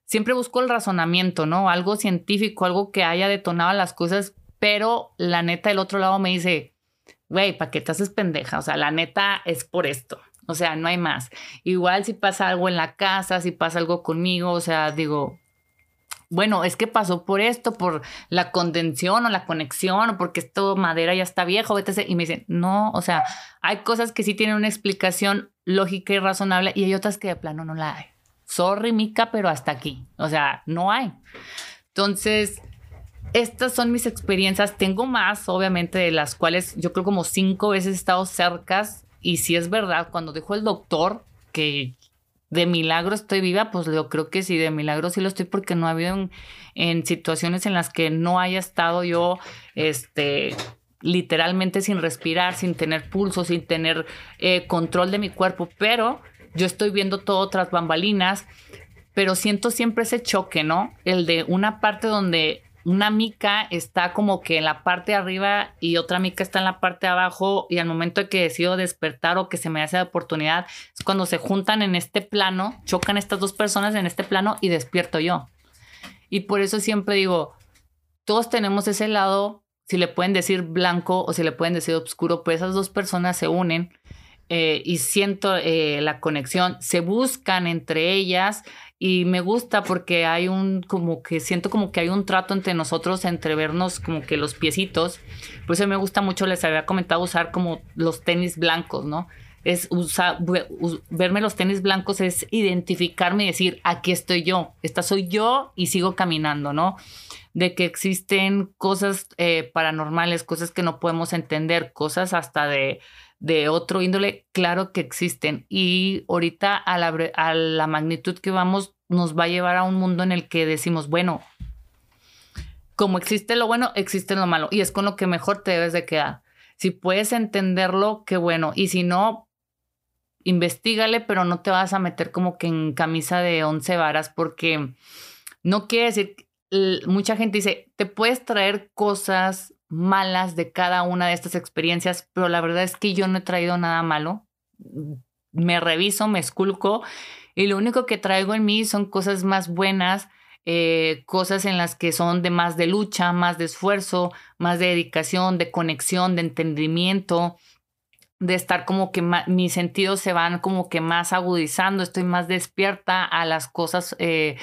siempre busco el razonamiento, ¿no? Algo científico, algo que haya detonado las cosas, pero la neta el otro lado me dice, güey, ¿para qué te haces pendeja? O sea, la neta es por esto. O sea, no hay más. Igual si pasa algo en la casa, si pasa algo conmigo, o sea, digo, bueno, es que pasó por esto, por la condensión o la conexión, o porque esto madera ya está viejo, etc. Y me dicen, no, o sea, hay cosas que sí tienen una explicación lógica y razonable y hay otras que de plano no la hay. Sorry, Mica, pero hasta aquí. O sea, no hay. Entonces, estas son mis experiencias. Tengo más, obviamente, de las cuales yo creo como cinco veces he estado cercas y si es verdad, cuando dijo el doctor que de milagro estoy viva, pues yo creo que sí, de milagro sí lo estoy porque no ha habido en, situaciones en las que no haya estado yo, este, literalmente sin respirar, sin tener pulso, sin tener eh, control de mi cuerpo, pero yo estoy viendo todo tras bambalinas, pero siento siempre ese choque, ¿no? El de una parte donde una mica está como que en la parte de arriba y otra mica está en la parte de abajo y al momento de que decido despertar o que se me hace la oportunidad es cuando se juntan en este plano, chocan estas dos personas en este plano y despierto yo. Y por eso siempre digo, todos tenemos ese lado, si le pueden decir blanco o si le pueden decir oscuro, pues esas dos personas se unen eh, y siento eh, la conexión, se buscan entre ellas y me gusta porque hay un, como que siento como que hay un trato entre nosotros, entre vernos como que los piecitos. Por eso me gusta mucho, les había comentado usar como los tenis blancos, ¿no? Es usar, verme los tenis blancos es identificarme y decir, aquí estoy yo, esta soy yo y sigo caminando, ¿no? De que existen cosas eh, paranormales, cosas que no podemos entender, cosas hasta de de otro índole, claro que existen. Y ahorita a la, a la magnitud que vamos nos va a llevar a un mundo en el que decimos, bueno, como existe lo bueno, existe lo malo. Y es con lo que mejor te debes de quedar. Si puedes entenderlo, qué bueno. Y si no, investigale, pero no te vas a meter como que en camisa de once varas porque no quiere decir, mucha gente dice, te puedes traer cosas malas de cada una de estas experiencias, pero la verdad es que yo no he traído nada malo. Me reviso, me esculco y lo único que traigo en mí son cosas más buenas, eh, cosas en las que son de más de lucha, más de esfuerzo, más de dedicación, de conexión, de entendimiento, de estar como que mis sentidos se van como que más agudizando, estoy más despierta a las cosas, eh,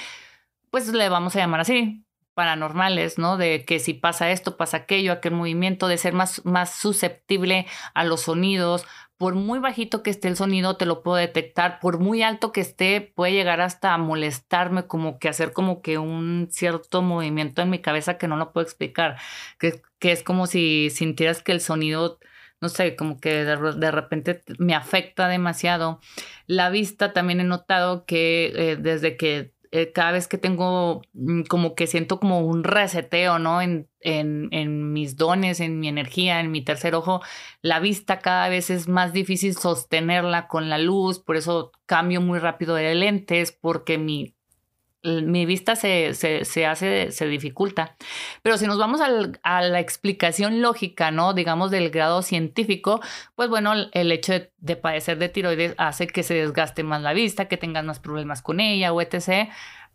pues le vamos a llamar así, paranormales, ¿no? De que si pasa esto, pasa aquello, aquel movimiento, de ser más, más susceptible a los sonidos. Por muy bajito que esté el sonido, te lo puedo detectar. Por muy alto que esté, puede llegar hasta a molestarme, como que hacer como que un cierto movimiento en mi cabeza que no lo puedo explicar. Que, que es como si sintieras que el sonido no sé, como que de, repente me afecta demasiado. La vista también he notado que eh, desde que eh, cada vez que tengo mm, como que siento como un reseteo, ¿no? En, en, en, mis dones, en mi energía, en mi tercer ojo, la vista cada vez es más difícil sostenerla con la luz, por eso cambio muy rápido de lentes, porque mi mi vista se, se, hace, se dificulta. Pero si nos vamos a la explicación lógica, ¿no? Digamos del grado científico, pues bueno, el hecho de, padecer de tiroides hace que se desgaste más la vista, que tengas más problemas con ella etc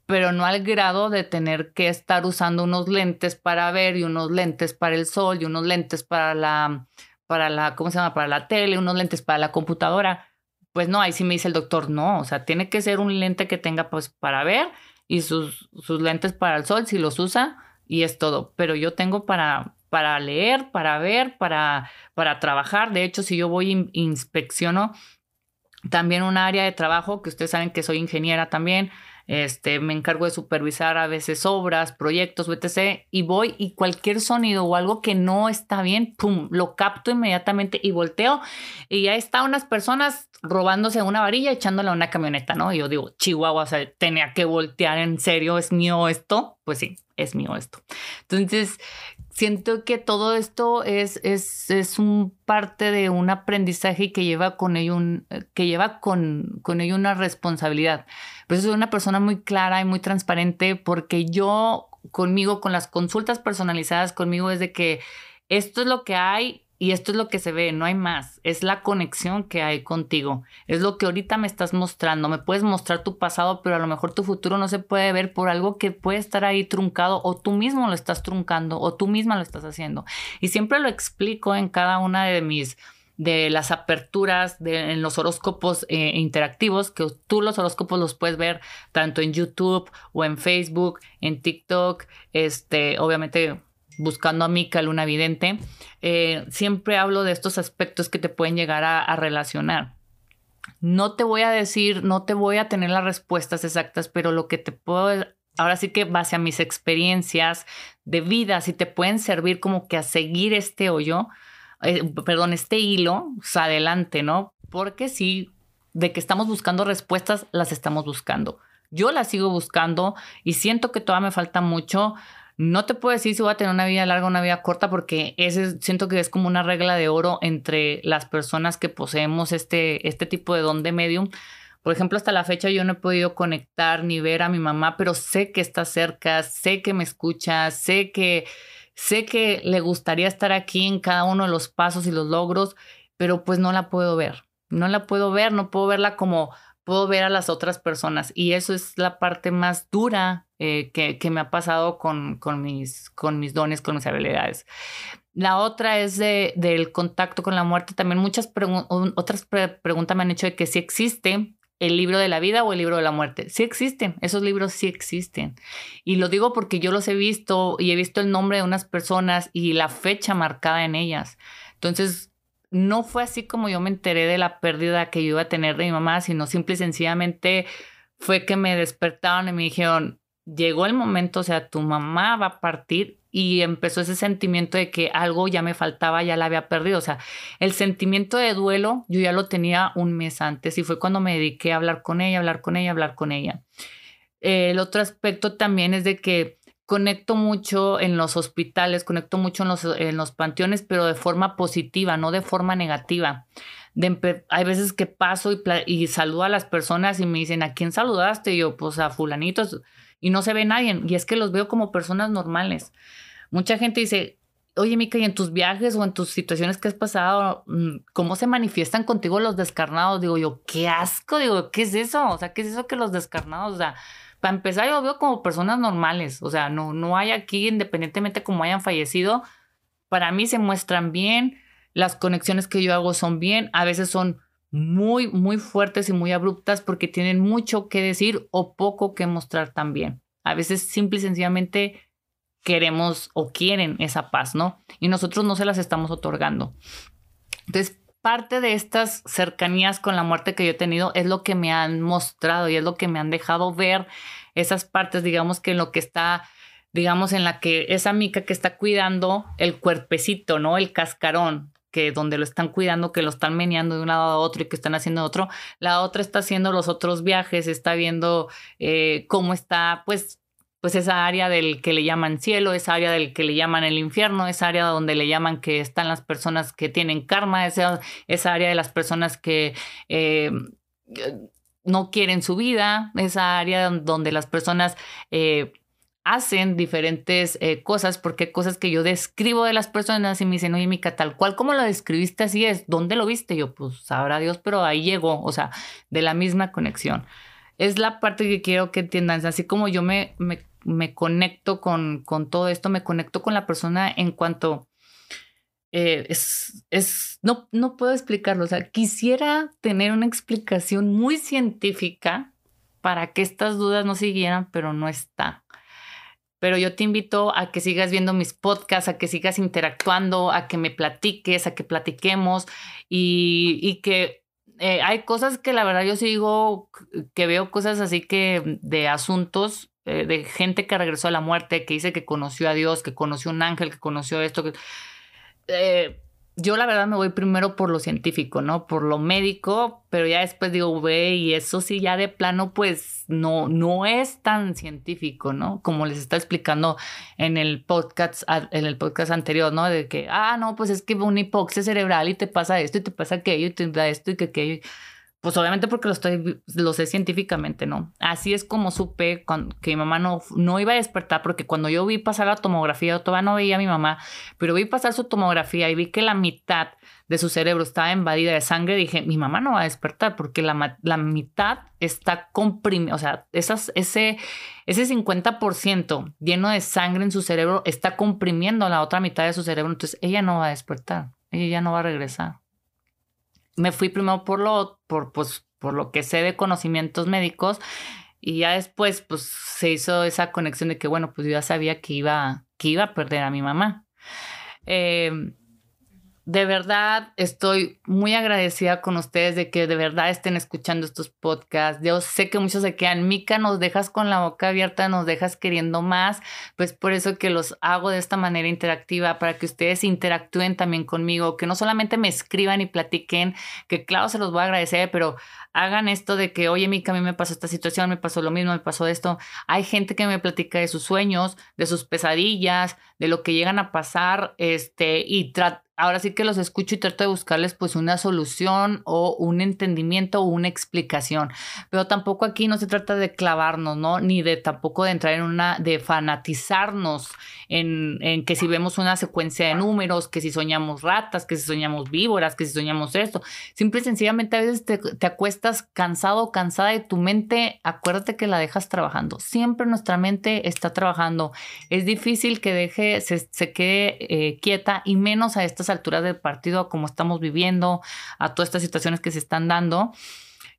pero no al grado de tener que estar usando unos lentes para ver y unos lentes para el sol y unos lentes para la, para la, ¿cómo se llama? Para la tele, unos lentes para la computadora. Pues no, ahí sí me dice el doctor, no, o sea, tiene que ser un lente que tenga pues para ver y sus, sus lentes para el sol si los usa y es todo. Pero yo tengo para, para leer, para ver, para, para trabajar. De hecho, si yo voy e inspecciono también un área de trabajo, que ustedes saben que soy ingeniera también, este, me encargo de supervisar a veces obras, proyectos, etc. Y voy y cualquier sonido o algo que no está bien, pum, lo capto inmediatamente y volteo. Y ya está unas personas robándose una varilla echándola a una camioneta, ¿no? Y yo digo, Chihuahua, o sea, tenía que voltear en serio, ¿es mío esto? Pues sí, es mío esto. Entonces, siento que todo esto es, es, es un parte de un aprendizaje que lleva con ello, un, que lleva con, con ello una responsabilidad. Pues soy una persona muy clara y muy transparente porque yo conmigo, con las consultas personalizadas conmigo, es de que esto es lo que hay y esto es lo que se ve, no hay más. Es la conexión que hay contigo. Es lo que ahorita me estás mostrando. Me puedes mostrar tu pasado, pero a lo mejor tu futuro no se puede ver por algo que puede estar ahí truncado o tú mismo lo estás truncando o tú misma lo estás haciendo. Y siempre lo explico en cada una de mis de las aperturas en los horóscopos eh, interactivos, que tú los horóscopos los puedes ver tanto en YouTube o en Facebook, en TikTok, este, obviamente buscando a Mika, Luna Vidente, eh, siempre hablo de estos aspectos que te pueden llegar a, relacionar. No te voy a decir, no te voy a tener las respuestas exactas, pero lo que te puedo, ahora sí que base a mis experiencias de vida, si te pueden servir como que a seguir este hoyo, eh, perdón, este hilo, pues adelante, ¿no? Porque sí, de que estamos buscando respuestas, las estamos buscando. Yo las sigo buscando y siento que todavía me falta mucho no te puedo decir si voy a tener una vida larga o una vida corta porque siento que es como una regla de oro entre las personas que poseemos este, este tipo de don de medium. Por ejemplo, hasta la fecha yo no he podido conectar ni ver a mi mamá, pero sé que está cerca, sé que me escucha, sé que sé que le gustaría estar aquí en cada uno de los pasos y los logros, pero pues no la puedo ver. No la puedo ver, no puedo verla como puedo ver a las otras personas y eso es la parte más dura eh, que, me ha pasado con, con, mis, con mis dones, con mis habilidades. La otra es de, del contacto con la muerte. También muchas otras preguntas me han hecho de que si existe el libro de la vida o el libro de la muerte. Sí existen, esos libros sí existen. Y lo digo porque yo los he visto y he visto el nombre de unas personas y la fecha marcada en ellas. Entonces, no fue así como yo me enteré de la pérdida que yo iba a tener de mi mamá, sino simple y sencillamente fue que me despertaron y me dijeron, llegó el momento, o sea, tu mamá va a partir y empezó ese sentimiento de que algo ya me faltaba, ya la había perdido. O sea, el sentimiento de duelo yo ya lo tenía un mes antes y fue cuando me dediqué a hablar con ella, hablar con ella, hablar con ella. el otro aspecto también es de que conecto mucho en los hospitales, conecto mucho en los, en los panteones, pero de forma positiva, no de forma negativa. hay veces que paso y, y, saludo a las personas y me dicen, ¿a quién saludaste? Y yo, pues a fulanitos, y no se ve nadie. Y es que los veo como personas normales. Mucha gente dice, oye, Mica, ¿y en tus viajes o en tus situaciones que has pasado, mm, cómo se manifiestan contigo los descarnados? Digo yo, qué asco, digo, ¿qué es eso? O sea, ¿qué es eso que los descarnados, o sea, para empezar, yo veo como personas normales. O sea, no, no hay aquí, independientemente como hayan fallecido, para mí se muestran bien. Las conexiones que yo hago son bien. A veces son muy, muy fuertes y muy abruptas porque tienen mucho que decir o poco que mostrar también. A veces simple y sencillamente queremos o quieren esa paz, ¿no? Y nosotros no se las estamos otorgando. Entonces, parte de estas cercanías con la muerte que yo he tenido es lo que me han mostrado y es lo que me han dejado ver esas partes, digamos que en lo que está, digamos, en la que esa mica que está cuidando el cuerpecito, ¿no? El cascarón, que donde lo están cuidando, que lo están meneando de un lado a otro y que están haciendo otro. La otra está haciendo los otros viajes, está viendo eh, cómo está, pues, pues esa área del que le llaman cielo, esa área del que le llaman el infierno, esa área donde le llaman que están las personas que tienen karma, esa, esa área de las personas que... Eh, no quieren su vida, esa área donde las personas eh, hacen diferentes eh, cosas, porque cosas que yo describo de las personas y me dicen, oye, Mica, tal cual como lo describiste así es, ¿dónde lo viste? Yo, pues sabrá Dios, pero ahí llegó, o sea, de la misma conexión. Es la parte que quiero que entiendan, así como yo me, me conecto con, con todo esto, me conecto con la persona en cuanto... Eh, es, es, no, no puedo explicarlo, o sea, quisiera tener una explicación muy científica para que estas dudas no siguieran, pero no está. Pero yo te invito a que sigas viendo mis podcasts, a que sigas interactuando, a que me platiques, a que platiquemos y, que eh, hay cosas que la verdad yo sigo, que veo cosas así que de asuntos eh, de gente que regresó a la muerte, que dice que conoció a Dios, que conoció un ángel, que conoció esto, que... Eh, yo la verdad me voy primero por lo científico, ¿no? Por lo médico, pero ya después digo, ve, y eso sí, ya de plano, pues no, no es tan científico, ¿no? Como les está explicando en el podcast, en el podcast anterior, ¿no? De que, ah, no, pues es que una hipoxia cerebral y te pasa esto y te pasa aquello y te da esto y que aquello. Pues obviamente porque lo estoy, lo sé científicamente, ¿no? Así es como supe que mi mamá no, no iba a despertar, porque cuando yo vi pasar la tomografía, yo todavía no veía a mi mamá, pero vi pasar su tomografía y vi que la mitad de su cerebro estaba invadida de sangre, dije, mi mamá no va a despertar porque la, la mitad está comprimida, o sea, esas, ese, ese 50% lleno de sangre en su cerebro está comprimiendo la otra mitad de su cerebro, entonces ella no va a despertar, ella ya no va a regresar me fui primero por lo, por, pues, por lo que sé de conocimientos médicos y ya después pues se hizo esa conexión de que bueno, pues yo ya sabía que iba, que iba a perder a mi mamá. Eh, de verdad estoy muy agradecida con ustedes de que de verdad estén escuchando estos podcasts. Yo sé que muchos se quedan, Mica, nos dejas con la boca abierta, nos dejas queriendo más, pues por eso que los hago de esta manera interactiva, para que ustedes interactúen también conmigo, que no solamente me escriban y platiquen, que claro, se los voy a agradecer, pero hagan esto de que, oye, Mica, a mí me pasó esta situación, me pasó lo mismo, me pasó esto. Hay gente que me platica de sus sueños, de sus pesadillas, de lo que llegan a pasar, este, y trata ahora sí que los escucho y trato de buscarles pues una solución o un entendimiento o una explicación. Pero tampoco aquí no se trata de clavarnos, ¿no? Ni de tampoco de entrar en una, de fanatizarnos en, en que si vemos una secuencia de números, que si soñamos ratas, que si soñamos víboras, que si soñamos esto. Simple y sencillamente a veces te, acuestas cansado o cansada de tu mente, acuérdate que la dejas trabajando. Siempre nuestra mente está trabajando. Es difícil que deje, se, se quede eh, quieta y menos a estas alturas del partido, como estamos viviendo, a todas estas situaciones que se están dando.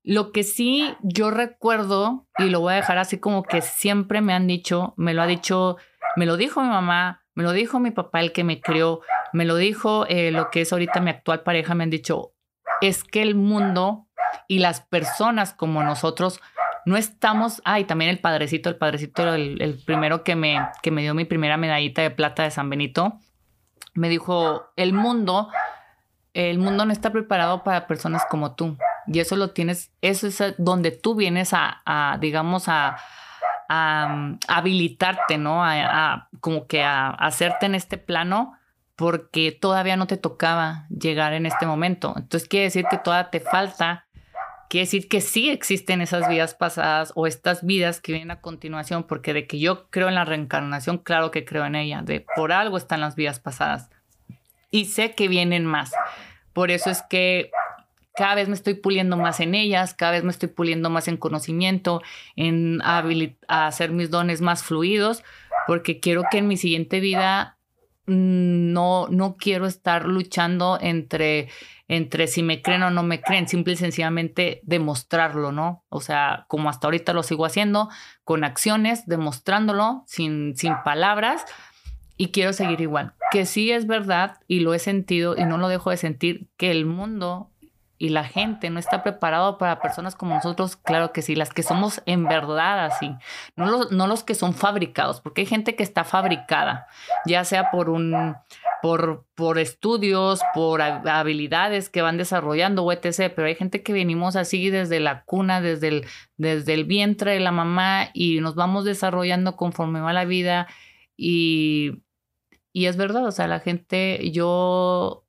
Lo que sí yo recuerdo, y lo voy a dejar así como que siempre me han dicho, me lo ha dicho, me lo dijo mi mamá, me lo dijo mi papá, el que me crió, me lo dijo eh, lo que es ahorita mi actual pareja, me han dicho, es que el mundo y las personas como nosotros no estamos, ay, también el padrecito, el padrecito, el, el primero que me, que me dio mi primera medallita de plata de San Benito, me dijo, el mundo, el mundo no está preparado para personas como tú. Y eso lo tienes, eso es donde tú vienes a, digamos, a, a, habilitarte, ¿no? A, como que a, hacerte en este plano porque todavía no te tocaba llegar en este momento. Entonces quiere decir que todavía te falta, quiere decir que sí existen esas vidas pasadas o estas vidas que vienen a continuación, porque de que yo creo en la reencarnación, claro que creo en ella, de por algo están las vidas pasadas y sé que vienen más. Por eso es que cada vez me estoy puliendo más en ellas, cada vez me estoy puliendo más en conocimiento, en hacer mis dones más fluidos, porque quiero que en mi siguiente vida mm, no, no quiero estar luchando entre, entre si me creen o no me creen, simple y sencillamente demostrarlo, ¿no? O sea, como hasta ahorita lo sigo haciendo, con acciones, demostrándolo, sin, sin palabras, y quiero seguir igual. Que sí es verdad y lo he sentido y no lo dejo de sentir que el mundo y la gente no está preparado para personas como nosotros, claro que sí, las que somos en verdad así, no los, no los que son fabricados, porque hay gente que está fabricada, ya sea por un por, por estudios, por habilidades que van desarrollando o etc. Pero hay gente que venimos así desde la cuna, desde el, desde el vientre de la mamá y nos vamos desarrollando conforme va la vida y y es verdad, o sea, la gente, yo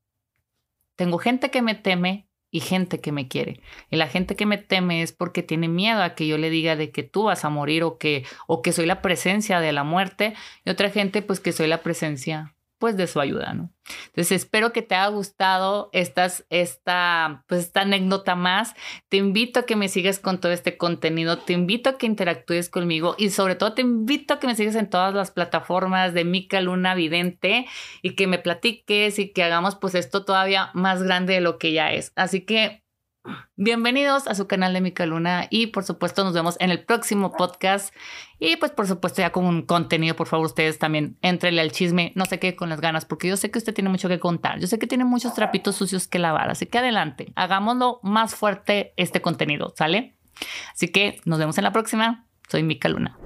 tengo gente que me teme y gente que me quiere. Y la gente que me teme es porque tiene miedo a que yo le diga de que tú vas a morir o que, o que soy la presencia de la muerte. Y otra gente, pues que soy la presencia pues de su ayuda, ¿no? Entonces espero que te haya gustado estas, esta, pues esta anécdota más. Te invito a que me sigas con todo este contenido, te invito a que interactúes conmigo y sobre todo te invito a que me sigas en todas las plataformas de Mica Luna Vidente y que me platiques y que hagamos pues esto todavía más grande de lo que ya es. Así que Bienvenidos a su canal de Mica Luna y por supuesto nos vemos en el próximo podcast y pues por supuesto ya con un contenido, por favor ustedes también entrenle al chisme, no se quede con las ganas porque yo sé que usted tiene mucho que contar, yo sé que tiene muchos trapitos sucios que lavar, así que adelante, hagámoslo más fuerte este contenido, ¿sale? Así que nos vemos en la próxima, soy Mica Luna.